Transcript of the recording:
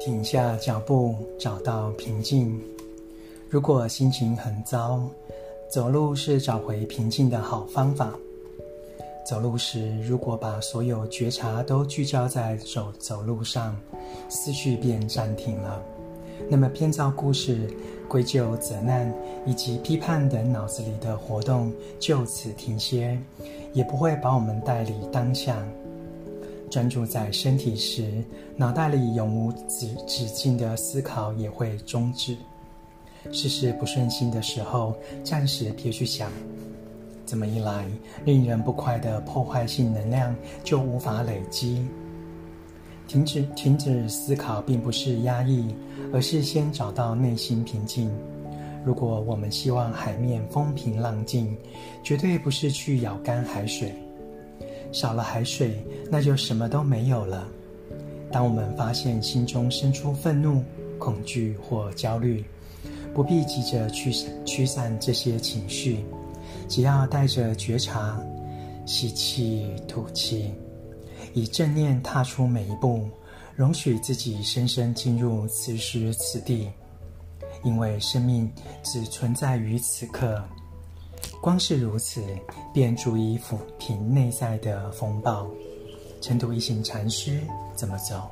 停下脚步，找到平静。如果心情很糟，走路是找回平静的好方法。走路时，如果把所有觉察都聚焦在走走路上，思绪便暂停了。那么，编造故事、归咎、责难以及批判等脑子里的活动就此停歇，也不会把我们带离当下。专注在身体时，脑袋里永无止止境的思考也会终止。事事不顺心的时候，暂时别去想。这么一来，令人不快的破坏性能量就无法累积。停止停止思考，并不是压抑，而是先找到内心平静。如果我们希望海面风平浪静，绝对不是去舀干海水。少了海水，那就什么都没有了。当我们发现心中生出愤怒、恐惧或焦虑，不必急着去驱散这些情绪。只要带着觉察，吸气、吐气，以正念踏出每一步，容许自己深深进入此时此地。因为生命只存在于此刻，光是如此，便足以抚平内在的风暴。成都一行禅师怎么走？